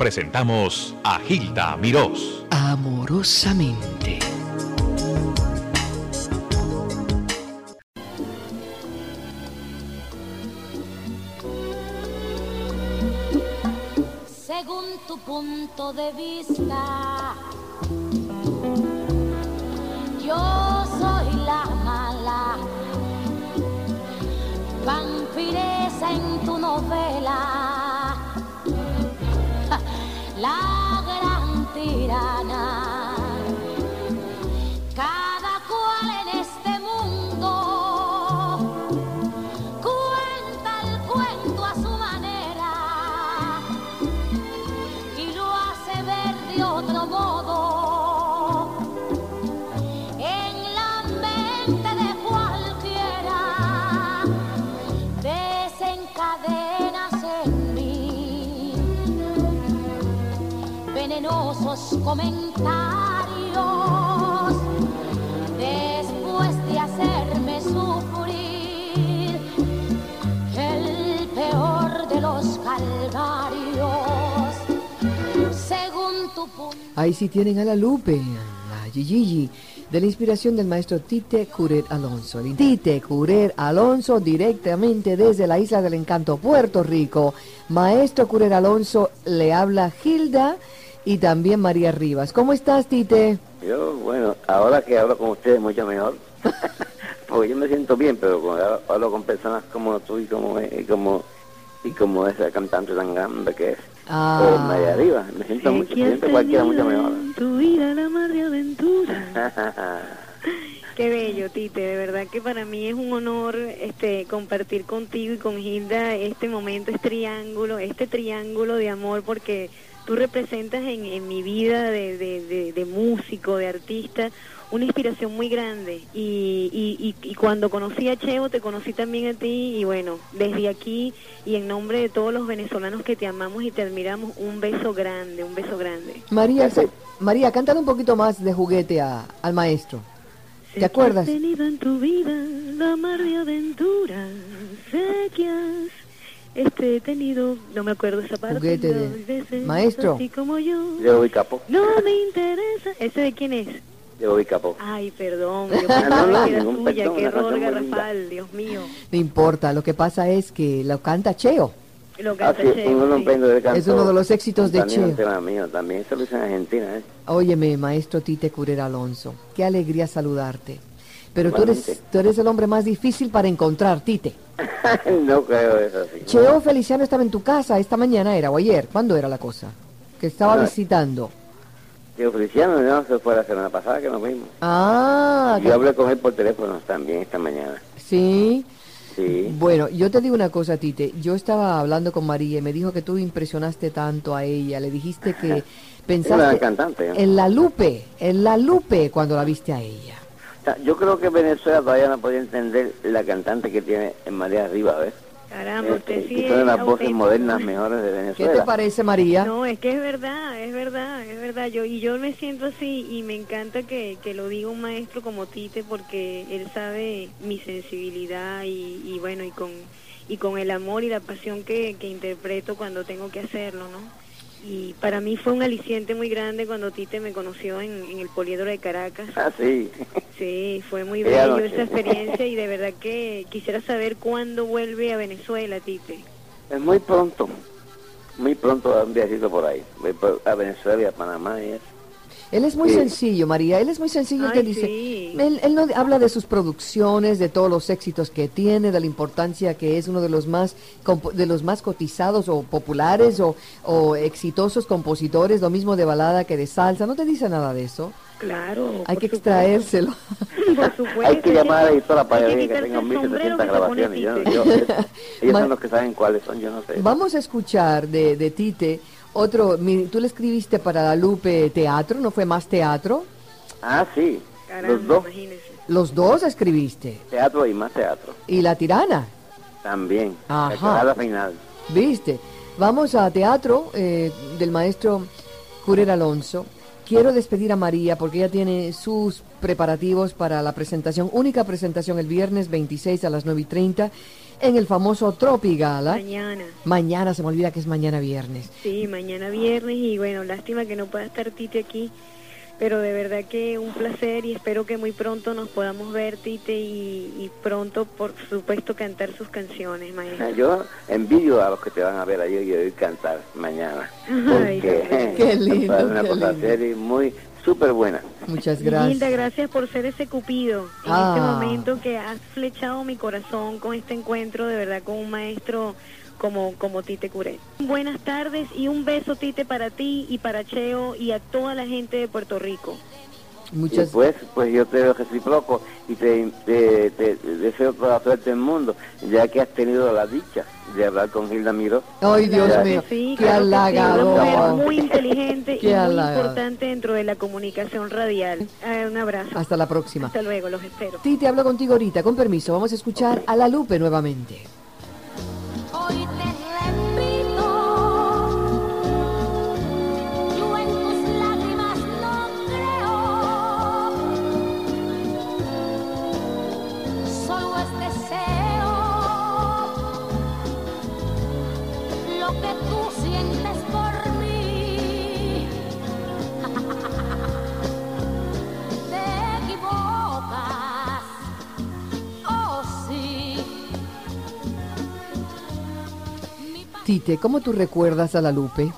presentamos a Gilda Mirós. Amorosamente. Según tu punto de vista, yo soy la mala, vampiresa en tu novela, la gran tirana. Comentarios después de hacerme sufrir el peor de los calvarios. Según tu punto. Ahí sí tienen a la Lupe, a Gigi, de la inspiración del maestro Tite Curet Alonso. El Tite Curet Alonso directamente desde la Isla del Encanto, Puerto Rico. Maestro Curet Alonso le habla Gilda y también María Rivas. ¿Cómo estás, Tite? Yo, bueno, ahora que hablo con ustedes mucho mejor. Porque yo me siento bien, pero cuando hablo, hablo con personas como tú y como, y como, y como esa cantante tan grande que es Ah. eh, María Arriba, me siento, mucho, me siento cualquiera mucho mejor. Tu vida la mar de aventura. Qué bello, Tite, de verdad que para mí es un honor este compartir contigo y con Hilda este momento, este triángulo, este triángulo de amor, porque tú representas en, en mi vida de, de, de- de músico, de artista, una inspiración muy grande. Y, y, y, cuando conocí a Cheo, te conocí también a ti, y bueno, desde aquí y en nombre de todos los venezolanos que te amamos y te admiramos, un beso grande, un beso grande. María, María, cántale un poquito más de juguete a- al maestro. Sé ¿Te que acuerdas? has tenido en tu vida la mar de aventuras. Sé que has este, tenido, no me acuerdo esa parte. Juguete de- dos veces, Maestro. Así como yo. Yo voy capo, No me interesa. ¿Ese de quién es? yo voy capo. Ay, perdón. Yo No, pensaba no, que era ningún tuya. perdón, Qué una error canción muy linda. garrafal, Dios mío. No importa, lo que pasa es que lo canta Cheo. Lo canta Así, Cheo, uno no sí. aprende de canto. Es uno de los éxitos de También un Cheo. tema mío, también, eso lo hizo en Argentina, ¿eh? Óyeme, maestro Tite Curera Alonso, qué alegría saludarte. Pero tú eres, tú eres el hombre más difícil para encontrar, Tite. no creo eso así. Cheo Feliciano estaba en tu casa esta mañana, ¿era o ayer? ¿Cuándo era la cosa? Que estaba visitando. Tío Feliciano no se fue la semana pasada que nos vimos. Ah, Yo hablé con él por teléfono también esta mañana. sí. Sí. Bueno, yo te digo una cosa, Tite. Yo estaba hablando con María y me dijo que tú impresionaste tanto a ella. Le dijiste que pensaste cantante. ¿no? en la Lupe, en la Lupe cuando la viste a ella. Yo creo que Venezuela todavía no podía entender la cantante que tiene en María Arriba, ¿ves? Caramba, usted Eh, sí que son las voces modernas mejores de ¿Qué Venezuela. te parece, María? No, es que es verdad, es verdad, es verdad. Yo y yo me siento así y me encanta que, que lo diga un maestro como Tite porque él sabe mi sensibilidad y, y bueno y con y con el amor y la pasión que, que interpreto cuando tengo que hacerlo, ¿no? Y para mí fue un aliciente muy grande cuando Tite me conoció en, en el Poliedro de Caracas. Ah, sí. Sí, fue muy bello esa experiencia y de verdad que quisiera saber cuándo vuelve a Venezuela, Tite. Es muy pronto. Muy pronto a un viajito por ahí. A Venezuela y a Panamá y eso. Él es muy Sí. sencillo, María. Él es muy sencillo. él te Ay, dice, sí. él, él no habla de sus producciones, de todos los éxitos que tiene, de la importancia que es uno de los más compo- de los más cotizados o populares o, o exitosos compositores, lo mismo de balada que de salsa. No te dice nada de eso. Claro. Hay que extraérselo. Por supuesto. Hay que llamar a la editora para que que tengan quitarse el 1700 sombrero que se pone grabaciones. Yo, yo- ellos Ma- son los que saben cuáles son, yo no sé. Vamos a escuchar de, de Tite otro. mi- Tú le escribiste para la Lupe Teatro, ¿no fue más teatro? Ah, sí. Caramba, Los dos, imagínese. Los dos escribiste. teatro y más teatro. Y la tirana. También. Ajá. La final. ¿Viste? Vamos a teatro eh, del maestro Curer Alonso. Quiero despedir a María porque ella tiene sus preparativos para la presentación, única presentación el viernes 26 a las 9 y 30 en el famoso Tropigala. Mañana. Mañana, se me olvida que es mañana viernes. Sí, mañana viernes y bueno, lástima que no pueda estar Tite aquí, pero de verdad que un placer y espero que muy pronto nos podamos ver Tite y, y pronto por supuesto cantar sus canciones, maestro. Yo envidio a los que te van a ver ayer y oír cantar mañana. Ay, Porque qué lindo, es una qué cosa lindo. seria y muy súper buena. Muchas gracias. gracias por ser ese cupido en Ah. este momento que has flechado mi corazón con este encuentro, de verdad, con un maestro como, como Tite Curé. Buenas tardes y un beso, Tite, para ti y para Cheo y a toda la gente de Puerto Rico. Muchas Y pues, pues yo te veo reciproco y te, te- te deseo toda la suerte del mundo, ya que has tenido la dicha de hablar con Gilda Miró. Ay, Dios Ya. mío, Sí, qué sí, mujer muy inteligente y muy halagador. importante dentro de la comunicación radial. Ah, un abrazo. Hasta la próxima. Hasta luego, los espero. Titi, hablo contigo ahorita, con permiso. Vamos a escuchar a La Lupe nuevamente. Tite, ¿cómo tú recuerdas a La Lupe?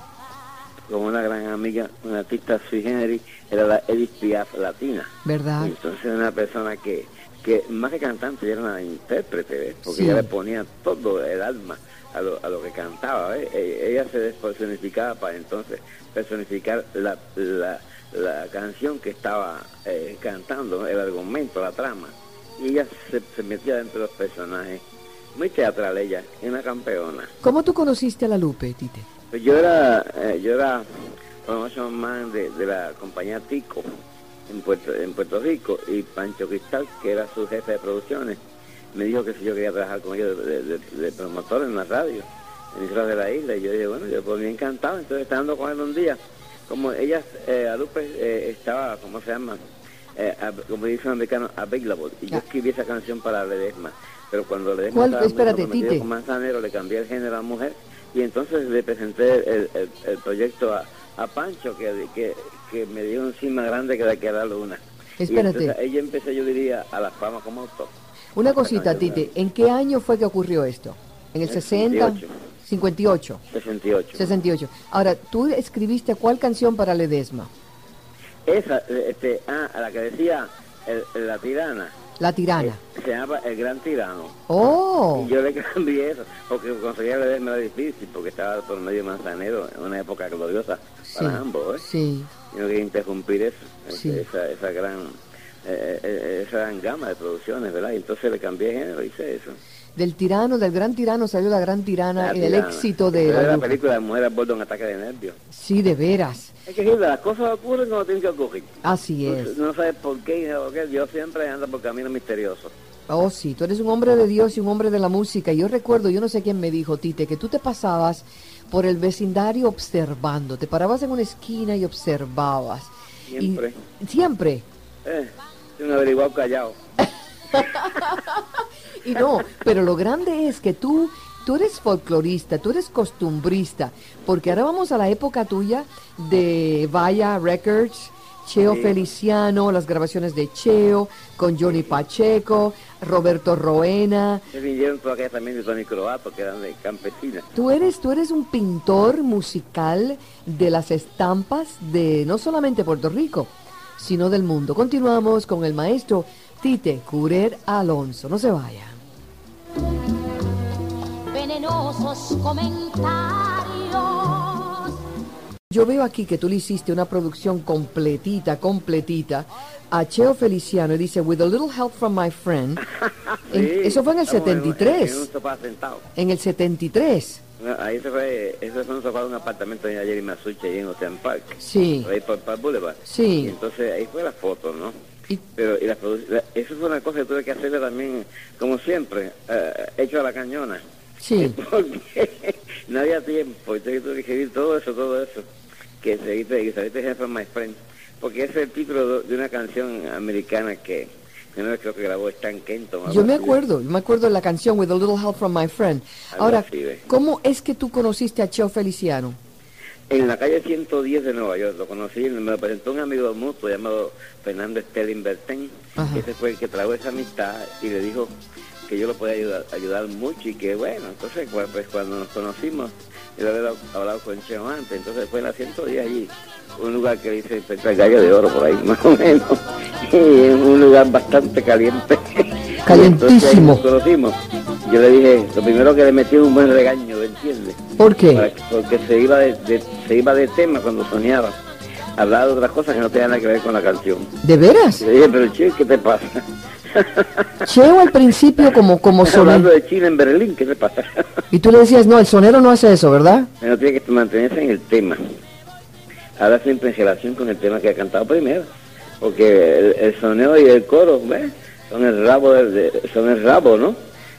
Como una gran amiga, una artista sui generis, era la Edith Piaf latina. ¿Verdad? Entonces era una persona que, que más que cantante era una intérprete, ¿ves? porque Sí. ella le ponía todo el alma a lo, a lo que cantaba. ¿ves? E- Ella se despersonificaba para entonces personificar la, la, la canción que estaba eh, cantando, el argumento, la trama. Y ella se, se metía dentro de los personajes. Muy teatral ella, y una campeona. ¿Cómo tú conociste a La Lupe, Tite? Pues yo era, eh, yo era promotion man de, de la compañía Tico en Puerto, en Puerto Rico y Pancho Cristal, que era su jefe de producciones, me dijo que si yo quería trabajar con ellos de, de- de promotor en la radio, en Islas de la Isla, y yo dije, bueno, yo por mí encantado, entonces estando con él un día, como ella, eh, Alupe eh, estaba, ¿cómo se llama? Eh, como dice un americano, available, y yo escribí esa canción para Ledesma, pero cuando Ledesma ¿Cuál? estaba Espérate, Tite. con Manzanero, le cambié el género a mujer, y entonces le presenté el, el- el proyecto a, a Pancho, que, que, que me dio un cima grande que de que la luna. Y Espérate. entonces ella empecé, yo diría, a la fama como autor. Una cosita, Tite, ¿en qué año fue que ocurrió esto? ¿En el En 60? 58. 58. 68. 68. Ahora, tú escribiste cuál canción para Ledesma? Esa, este, ah, la que decía el- la tirana, La Tirana. eh, se llama El Gran Tirano. Oh, Y yo le cambié eso, porque conseguir era difícil, porque estaba por medio manzanero en una época gloriosa sí. para ambos, ¿eh? Sí. Y no quería interrumpir eso, Sí. esa, esa gran eh, eh, esa gran gama de producciones, ¿verdad? Y entonces le cambié género, hice eso. Del tirano, del gran tirano salió la gran tirana La y el tirana. éxito de la la película de Mujer a bordo de un ataque de nervios. Sí, de veras. Es que las cosas ocurren cuando tienen que ocurrir. Así No- es. No, sabes por qué, ni por qué. Dios siempre anda por caminos misteriosos. Oh, sí, tú eres un hombre de Dios y un hombre de la música. Yo recuerdo, yo no sé quién me dijo, Tite, que tú te pasabas por el vecindario observando. Te parabas en una esquina y observabas. Y- Siempre. siempre. Eh, un averiguado callado. Y no, pero lo grande es que tú, tú eres folclorista, tú eres costumbrista, porque ahora vamos a la época tuya de Vaya Records, Cheo Sí. Feliciano, las grabaciones de Cheo, con Johnny Pacheco, Roberto Roena. Se vinieron por acá también de Tony Croato, que eran de campesinas. Tú eres, tú eres un pintor musical de las estampas de no solamente Puerto Rico, sino del mundo. Continuamos con el maestro Tite Curer Alonso. No se vaya. Comentarios. Yo veo aquí que tú le hiciste una producción completita, completita a Cheo Feliciano y dice, with a little help from my friend. En- eso fue en el estamos en- 73. En, un sofá sentado. En el 73. No, Ahí se fue, eso fue un sofá de un apartamento de Jerry Masucha ahí en Ocean Park. Sí. Ahí por, por Boulevard. Sí. Y entonces ahí fue la foto, ¿no? Y- Pero y la, la- eso fue una cosa que tuve que hacerle también, como siempre, eh, hecho a la cañona. Sí. Porque no había tiempo, entonces tuve que escribir todo eso, todo eso, que se dice, Help from My Friend, porque ese es el título de una canción americana que primera vez creo que grabó Stan Kenton. Yo me acuerdo, yo me acuerdo de la canción With a Little Help from My Friend. Ahora, así. ¿cómo es que tú conociste a Cheo Feliciano? En la calle 110 de Nueva York, lo conocí, me lo presentó un amigo mutuo llamado Fernando Stelling Bertén, ese fue el que trajo esa amistad y le dijo que yo lo podía ayudar, ayudar mucho y que bueno, entonces pues, cuando nos conocimos, yo había hablado con Cheo antes, entonces fue en la 110 allí, un lugar que dice el gallo de oro por ahí, más o menos, y un lugar bastante caliente. Calientísimo. Entonces, nos conocimos. Yo le dije, lo primero que le metí un buen regaño, ¿me entiendes? ¿Por qué? Para porque se iba de, de- se iba de tema cuando soñaba. Hablaba de otras cosas que no tenían nada que ver con la canción. ¿De veras? Y le dije, pero che, ¿qué te pasa? Cheo al principio como, como sonero. de China en Berlín, ¿qué te pasa? Y tú le decías, no, el sonero no hace eso, ¿verdad? Uno tiene que mantenerse en el tema. Habla siempre en relación con el tema que ha cantado primero. Porque el, el soneo y el coro, ¿ves? Son el rabo, de- de- son el rabo, ¿no?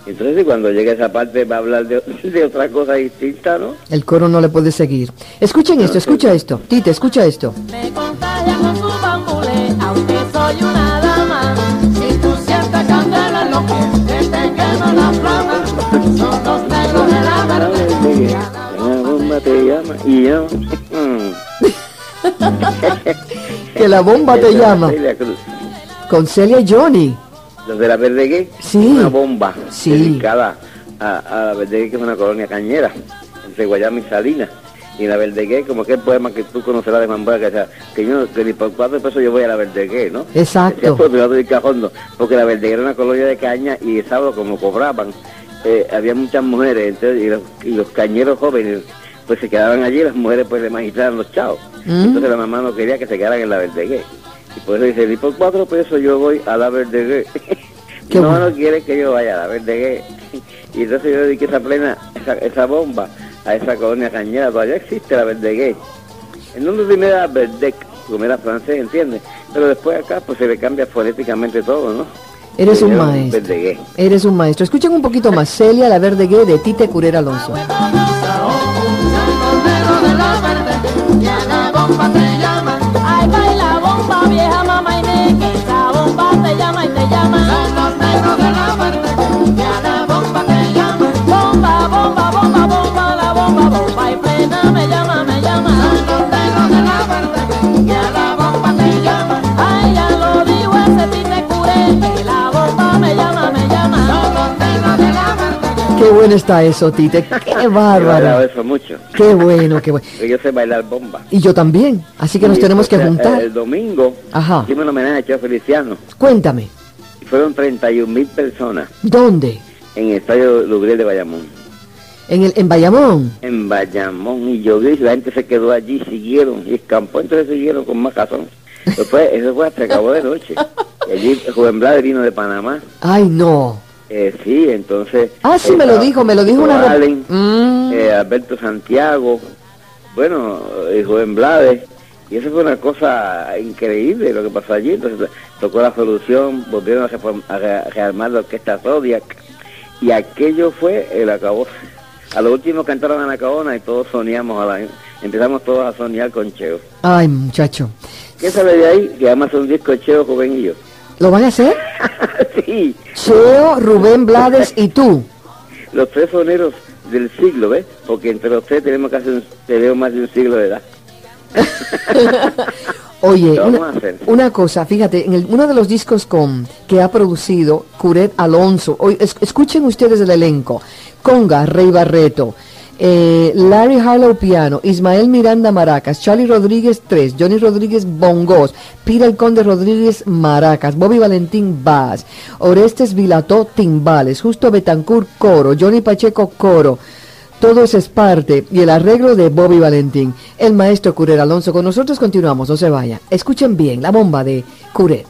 Entonces, cuando llegue esa parte va a hablar de, de otra cosa distinta, ¿no? El coro no le puede seguir. Escuchen esto, escucha esto. Tite, escucha esto. Me con su bambule, aunque soy una la flama. Son los negros de la verde. La bomba te llama y yo. Que la bomba te llama. Celia Cruz. Con Celia y Johnny. Los de la Verdegué, Sí. una bomba Sí. dedicada a, a la Verdegué, que es una colonia cañera, entre Guayama y Salinas. Y la Verdegué, como aquel poema que tú conocerás de Mamboya, que decía, que yo, que ni por cuatro pesos yo voy a la Verdegué, ¿no? Exacto. Cajondo, porque la Verdegué era una colonia de caña y el sábado como cobraban, eh, había muchas mujeres, entonces, y los, y los cañeros jóvenes, pues se quedaban allí, las mujeres pues le magistraban los chavos. Mm. Entonces la mamá no quería que se quedaran en la Verdegué. Y por eso dice, ni por cuatro pesos yo voy a la Verdegué. No, bueno. no quiere que yo vaya a la Verdegué. Y entonces yo dediqué esa plena, esa, esa bomba a esa colonia cañera. Todavía existe la Verdegué. El nombre primero era Verdec, como era francés, ¿entiendes? Pero después acá pues se le cambia fonéticamente todo, ¿no? Eres un maestro. Verdegué. Eres un maestro. Escuchen un poquito más. Celia, la verde gay de Tite Curera Alonso. Qué bueno está eso, Tite. Qué Yo bárbaro. eso mucho. Qué bueno, qué bueno. Yo sé bailar bomba. Y yo también. Así que nos Y tenemos que entonces, juntar. El domingo Ajá. hicimos un homenaje a Feliciano. Cuéntame. Fueron 31 mil personas ¿Dónde? en el estadio Lugril de Bayamón. En, el, en Bayamón. En Bayamón y llovió y la gente se quedó allí, siguieron y escampó, entonces siguieron con más razón. Fue, eso fue hasta acabó de noche. Y allí Blade vino de Panamá. Ay, no. Eh, sí, entonces... Ah, sí, me lo dijo, me lo dijo una... Allen, Mm. eh, Alberto Santiago, bueno, eh, Joven Blades, y eso fue una cosa increíble lo que pasó allí. Entonces tocó la solución, volvieron a, rearmar la orquesta Zodiac, y aquello fue el acabó. A lo último cantaron a la cabona y todos soñamos, a la, empezamos todos a soñar con Cheo. Ay, muchacho. ¿Qué sale de ahí? Que vamos a hacer un disco de Cheo, Joven y yo. ¿Lo van a hacer? sí, Cheo, Rubén Blades y tú. los tres soneros del siglo, ¿ves? Porque entre los tres tenemos casi un, tenemos más de un siglo de edad. Oye, una, cosa, fíjate, en el- uno de los discos con que ha producido Curet Alonso, hoy, es- escuchen ustedes el elenco, Conga, Rey Barreto, eh, Larry Harlow Piano, Ismael Miranda Maracas, Charlie Rodríguez 3, Johnny Rodríguez Bongos, Pira el Conde Rodríguez Maracas, Bobby Valentín Bass, Orestes Vilató Timbales, Justo Betancourt Coro, Johnny Pacheco Coro, todo es parte y el arreglo de Bobby Valentín. El maestro Curet Alonso. Con nosotros continuamos, no se vaya. Escuchen bien la bomba de Curet.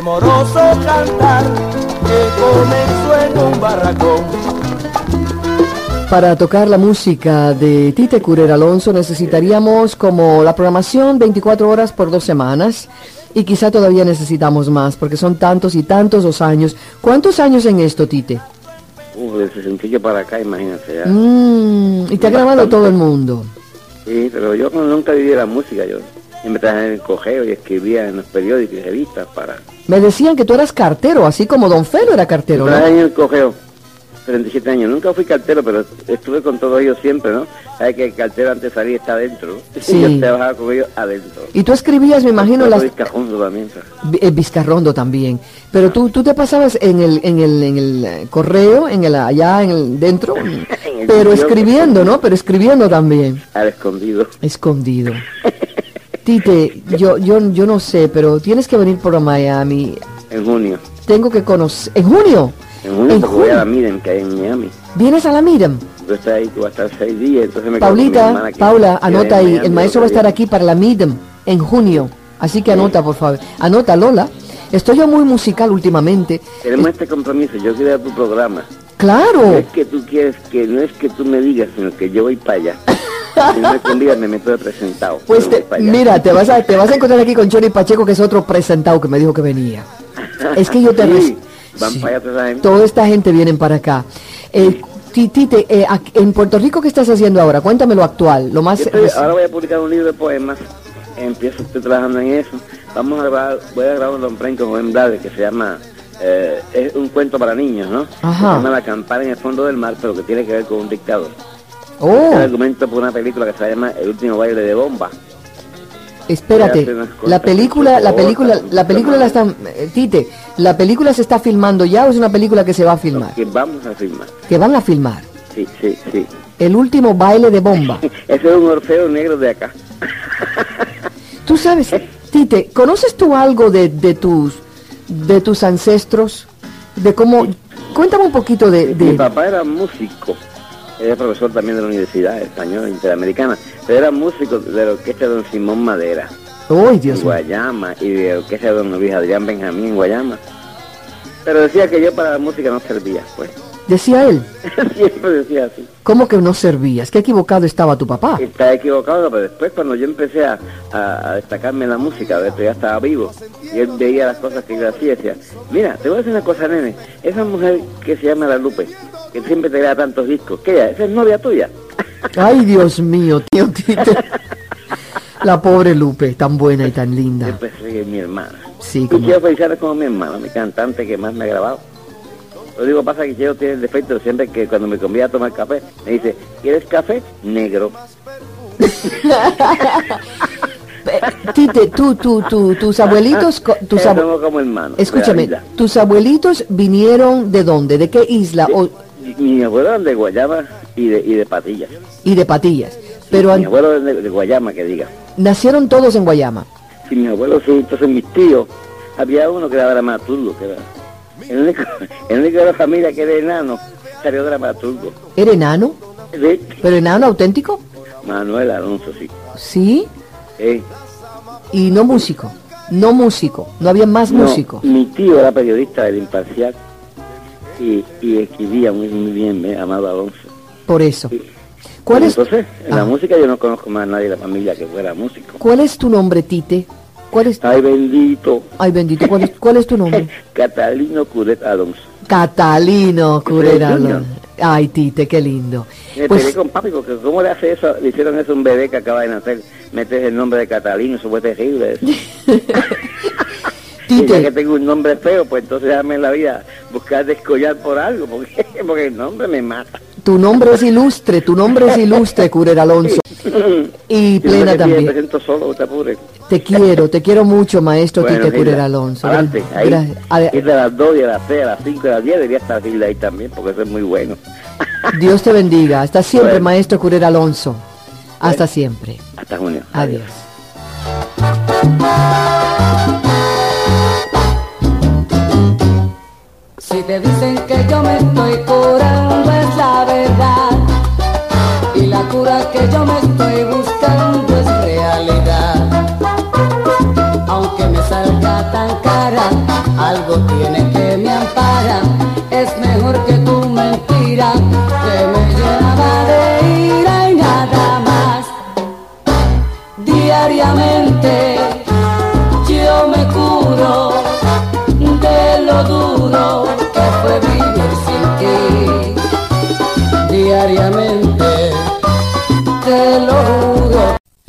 Primoroso cantar que comenzó en un barracón. Para tocar la música de Tite Curer Alonso necesitaríamos como la programación 24 horas por dos semanas y quizá todavía necesitamos más porque son tantos y tantos los años. ¿Cuántos años en esto, Tite? Uf, de 60 para acá, imagínate ya. Mm, y te ha grabado todo el mundo. Sí, pero yo nunca viví la música, yo me traje en el cogeo y escribía en los periódicos y revistas para... Me decían que tú eras cartero, así como Don Felo era cartero, Me ¿no? en el cogeo, 37 años. Nunca fui cartero, pero estuve con todos ellos siempre, ¿no? Sabes que el cartero antes salir está adentro. Sí. Y yo trabajaba con ellos adentro. Y tú escribías, me imagino, las... Soy cajondo también, eh, Vizcarrondo también. Pero tú, tú te pasabas en el, en el, en el eh, correo, en el, allá en el, dentro, el pero escribiendo, ¿no? Pero escribiendo también, Al escondido. escondido. Tite, yo, yo, yo no sé, pero tienes que venir por Miami. En junio. Tengo que conocer. ¿En junio? En porque voy a la. Miren, que hay en Miami. ¿Vienes a la Miram? Yo estoy ahí, tú vas a estar seis días, entonces me Paulita, Paula, anota ahí. Miami El maestro va a estar aquí para la Miram en junio. Así que anota, por favor. Anota, Lola. Estoy yo muy musical últimamente. Tenemos este compromiso, yo quiero ir a tu programa. No Claro. es que tú quieres que, no es que tú me digas, sino que yo voy para allá. Si no me convidas, me meto de presentado. Pues te- mira, te vas, a, te vas a encontrar aquí con Chori Pacheco, que es otro presentado que me dijo que venía. Es que yo te... Sí, res- van Sí. para allá toda esa gente. Toda esta gente vienen para acá. Eh, Tite, eh, en Puerto Rico, ¿qué estás haciendo ahora? Cuéntame lo actual, lo más... Estoy- ahora voy a publicar un libro de poemas. Empiezo, estoy trabajando en eso. Vamos a grabar, voy a grabar un play con Joven Blade que se llama, eh, es un cuento para niños, ¿no? Ajá. Se llama La campana en el fondo del mar, pero que tiene que ver con un dictador. Oh, El argumento por una película que se llama El último baile de bomba. Espérate. La película, la película, la película la están... eh, Tite, ¿la película se está filmando ya o es una película que se va a filmar? Que vamos a filmar. Que van a filmar. Sí, sí, sí. El último baile de bomba. Ese es un Orfeo negro de acá. Tú sabes, Tite, ¿conoces tú algo de, de tus de tus ancestros? De cómo cuéntame un poquito de, Mi de papá era músico, era profesor también de la Universidad Española Interamericana, era músico de la orquesta de Don Simón Madera, ¡Ay, en Dios mío! Guayama, y de la orquesta de Don Luis Adrián Benjamín en Guayama. Pero decía que yo para la música no servía, pues. Decía él, Siempre decía así. ¿cómo que no servías? ¿Qué equivocado estaba tu papá? Está equivocado, pero después cuando yo empecé a, a- a destacarme en la música, de esto ya estaba vivo, y él veía las cosas que yo hacía, decía, mira, te voy a decir una cosa, nene, esa mujer que se llama La Lupe, que siempre te da tantos discos, ¿qué ella? ¿Esa es novia tuya? ¡Ay, Dios mío, tío Tite! La pobre Lupe, tan buena y tan linda. Yo pensé que es mi hermana. Sí, Y como... quiero felicitar como mi hermano, mi cantante que más me ha grabado. Lo digo, pasa que Cheo tiene el defecto de siempre que cuando me convida a tomar café, me dice, ¿quieres café? Negro. Tite, tú, tú, tú, tus abuelitos, tus abu- somos como hermanos. de escúchame, tus abuelitos vinieron de dónde, de qué isla o- Mi, abuelo de Guayama y de, y de Patillas. y de Patillas, pero mi abuelo es de, de Guayama, que diga. nacieron todos en Guayama. Si mi abuelo sí, entonces mis tíos, había uno que era dramaturgo, que era el único, el único de la familia que era enano, salió dramaturgo. ¿Era enano? Sí. ¿Pero enano auténtico? Manuel Alonso, sí. Sí, y no músico, no músico, no había más no, músicos. Mi tío era periodista del Imparcial y, y escribía muy, muy bien, eh, Amado Alonso. Por eso. Sí. ¿Cuál es, Entonces, en la Ah. música yo no conozco más a nadie de la familia que fuera músico. ¿Cuál es tu nombre, Tite? ¿Cuál es? Ay, bendito. Ay, bendito, ¿cuál es, cuál es tu nombre? Catalino Curet Alonso. Catalino Curera. Junior. Ay, Tite, qué lindo. Me Pues, peleé con papi porque cómo le hace eso, le hicieron eso a un bebé que acaba de nacer, metes el nombre de Catalino, eso fue terrible. eso. Y ya que Tite, tengo un nombre feo, pues entonces déjame en la vida buscar descollar por algo, porque, porque el nombre me mata. Tu nombre es ilustre, tu nombre es ilustre, Curera Alonso. Y plena me también. solo, te apures. Te quiero, te quiero mucho, maestro Bueno, Tite Gilda, Alonso. Adelante, ahí. Es de las 2 y a las 3, a las 5 y a las 10 debería estar Gilda ahí también, porque eso es muy bueno. Dios te bendiga. Hasta siempre, Bueno. maestro Curera Alonso. Hasta siempre. Hasta junio. Adiós. Si te dicen que yo me estoy que yo me estoy buscando es realidad. Aunque me salga tan cara, algo tiene